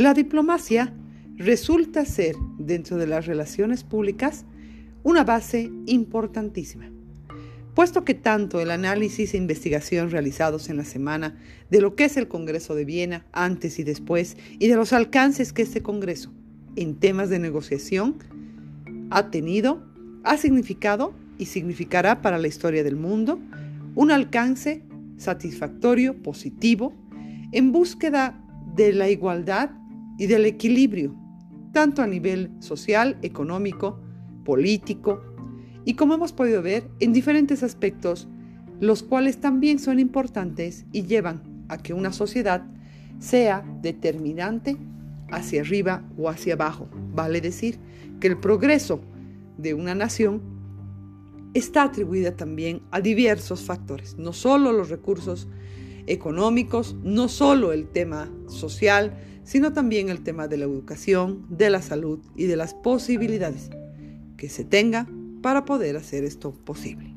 La diplomacia resulta ser, dentro de las relaciones públicas, una base importantísima, puesto que tanto el análisis e investigación realizados en la semana de lo que es el Congreso de Viena antes y después y de los alcances que este Congreso en temas de negociación ha tenido, ha significado y significará para la historia del mundo un alcance satisfactorio, positivo, en búsqueda de la igualdad y del equilibrio, tanto a nivel social, económico, político, y como hemos podido ver, en diferentes aspectos, los cuales también son importantes y llevan a que una sociedad sea determinante hacia arriba o hacia abajo. Vale decir que el progreso de una nación está atribuida también a diversos factores, no solo los recursos económicos, no solo el tema social, sino también el tema de la educación, de la salud y de las posibilidades que se tenga para poder hacer esto posible.